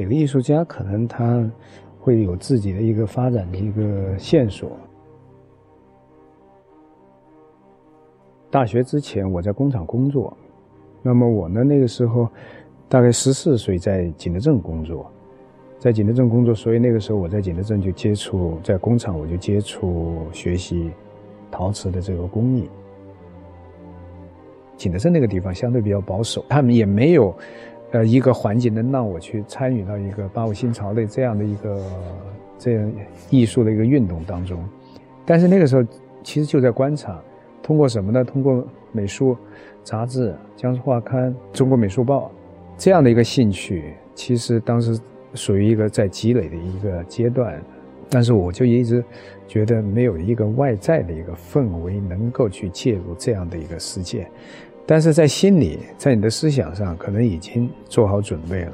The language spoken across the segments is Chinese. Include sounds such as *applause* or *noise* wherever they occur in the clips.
每个艺术家可能他会有自己的一个发展的一个线索。大学之前我在工厂工作，那么我呢那个时候大概十四岁在景德镇工作，在景德镇工作，所以那个时候我在景德镇就接触，在工厂我就接触学习陶瓷的这个工艺。景德镇那个地方相对比较保守，他们也没有，呃，一个环境能让我去参与到一个八五新潮的这样的一个这样艺术的一个运动当中。但是那个时候其实就在观察，通过什么呢？通过美术杂志、江苏画刊、中国美术报这样的一个兴趣，其实当时属于一个在积累的一个阶段。但是我就一直觉得没有一个外在的一个氛围能够去介入这样的一个世界。但是在心里，在你的思想上，可能已经做好准备了。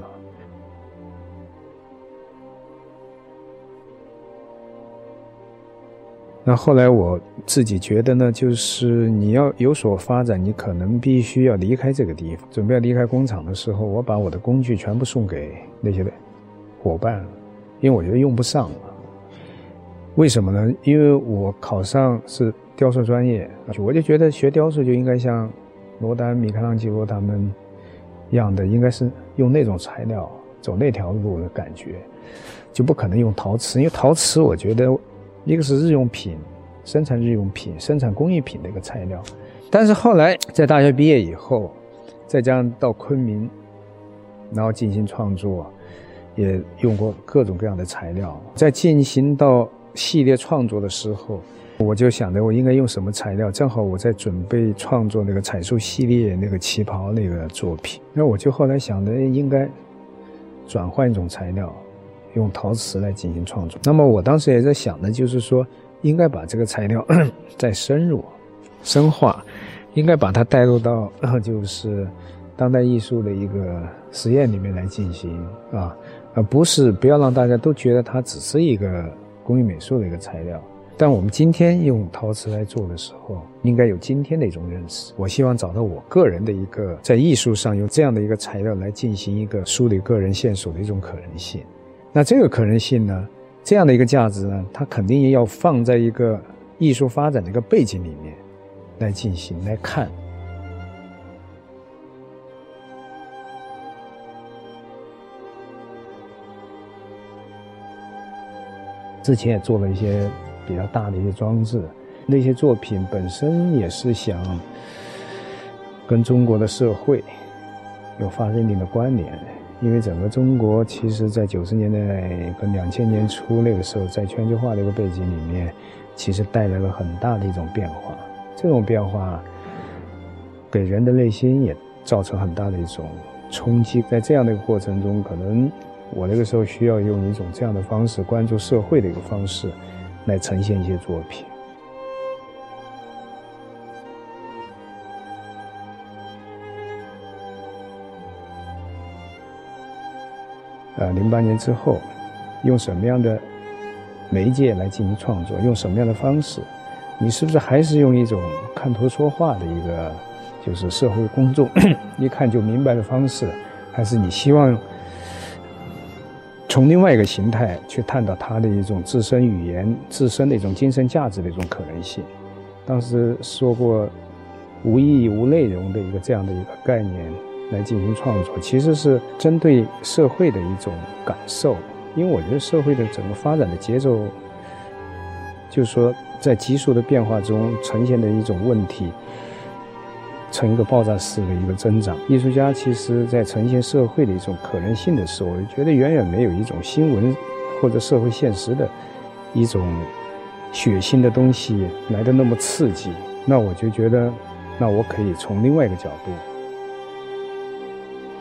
那后来我自己觉得呢，就是你要有所发展，你可能必须要离开这个地方。准备要离开工厂的时候，我把我的工具全部送给那些伙伴，因为我觉得用不上了。为什么呢？因为我考上是雕塑专业，我就觉得学雕塑就应该像。罗丹、米开朗基罗他们样的，应该是用那种材料走那条路的感觉，就不可能用陶瓷。因为陶瓷，我觉得一个是日用品，生产日用品、生产工艺品的一个材料。但是后来在大学毕业以后，再加上到昆明，然后进行创作，也用过各种各样的材料。在进行到系列创作的时候。我就想着我应该用什么材料，正好我在准备创作那个彩塑系列那个旗袍那个作品，那我就后来想着应该转换一种材料，用陶瓷来进行创作。那么我当时也在想的就是说，应该把这个材料 *clears throat* 再深入、深化，应该把它带入到就是当代艺术的一个实验里面来进行啊，而不是不要让大家都觉得它只是一个工艺美术的一个材料。但我们今天用陶瓷来做的时候，应该有今天的一种认识。我希望找到我个人的一个在艺术上用这样的一个材料来进行一个梳理个人线索的一种可能性。那这个可能性呢，这样的一个价值呢，它肯定也要放在一个艺术发展的一个背景里面来进行来看。之前也做了一些。比较大的一些装置，那些作品本身也是想跟中国的社会有发生一定的关联，因为整个中国其实在九十年代跟两千年初那个时候，在全球化的一个背景里面，其实带来了很大的一种变化。这种变化给人的内心也造成很大的一种冲击。在这样的一个过程中，可能我那个时候需要用一种这样的方式关注社会的一个方式。来呈现一些作品。呃，零八年之后，用什么样的媒介来进行创作？用什么样的方式？你是不是还是用一种看图说话的一个，就是社会公众 *coughs* 一看就明白的方式？还是你希望？从另外一个形态去探讨它的一种自身语言、自身的一种精神价值的一种可能性。当时说过“无意义、无内容”的一个这样的一个概念来进行创作，其实是针对社会的一种感受。因为我觉得社会的整个发展的节奏，就是说在急速的变化中呈现的一种问题。成一个爆炸式的一个增长。艺术家其实在呈现社会的一种可能性的时候，我觉得远远没有一种新闻或者社会现实的一种血腥的东西来的那么刺激。那我就觉得，那我可以从另外一个角度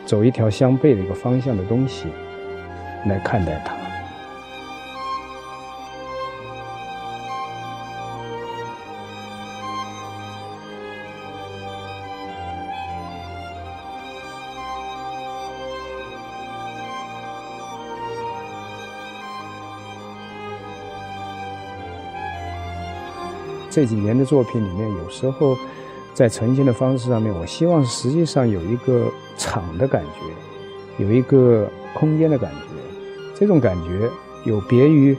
走一条相悖的一个方向的东西来看待它。这几年的作品里面，有时候在呈现的方式上面，我希望实际上有一个场的感觉，有一个空间的感觉。这种感觉有别于，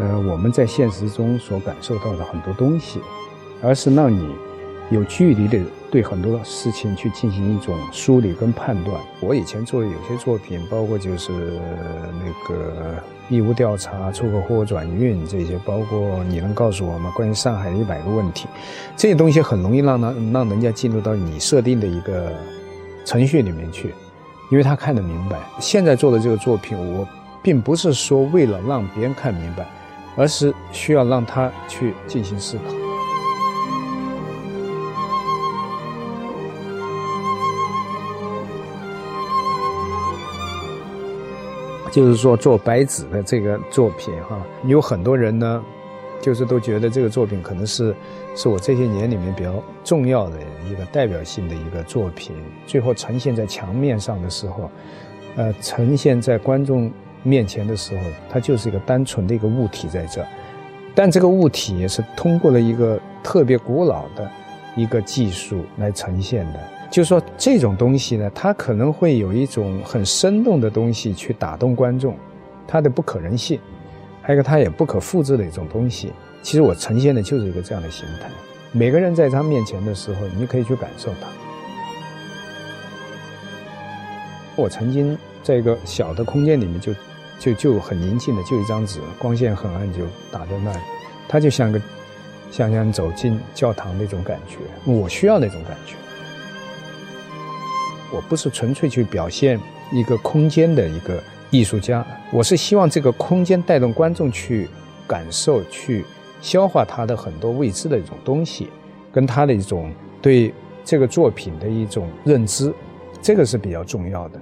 呃，我们在现实中所感受到的很多东西，而是让你有距离的对很多事情去进行一种梳理跟判断。我以前做的有些作品，包括就是那个义务调查、出口货物转运这些，包括你能告诉我吗？关于上海的一百个问题，这些东西很容易让让让人家进入到你设定的一个程序里面去。因为他看得明白，现在做的这个作品，我并不是说为了让别人看明白，而是需要让他去进行思考。就是说，做白纸的这个作品，哈，有很多人呢。就是都觉得这个作品可能是是我这些年里面比较重要的一个代表性的一个作品。最后呈现在墙面上的时候，呃，呈现在观众面前的时候，它就是一个单纯的一个物体在这。但这个物体也是通过了一个特别古老的一个技术来呈现的。就是说，这种东西呢，它可能会有一种很生动的东西去打动观众，它的不可能性。还有个，它也不可复制的一种东西。其实我呈现的就是一个这样的形态。每个人在他面前的时候，你可以去感受它。我曾经在一个小的空间里面，就就就很宁静的，就一张纸，光线很暗，就打在那里。它就像个像像走进教堂那种感觉。我需要那种感觉。我不是纯粹去表现一个空间的一个。艺术家，我是希望这个空间带动观众去感受、去消化他的很多未知的一种东西，跟他的一种对这个作品的一种认知，这个是比较重要的。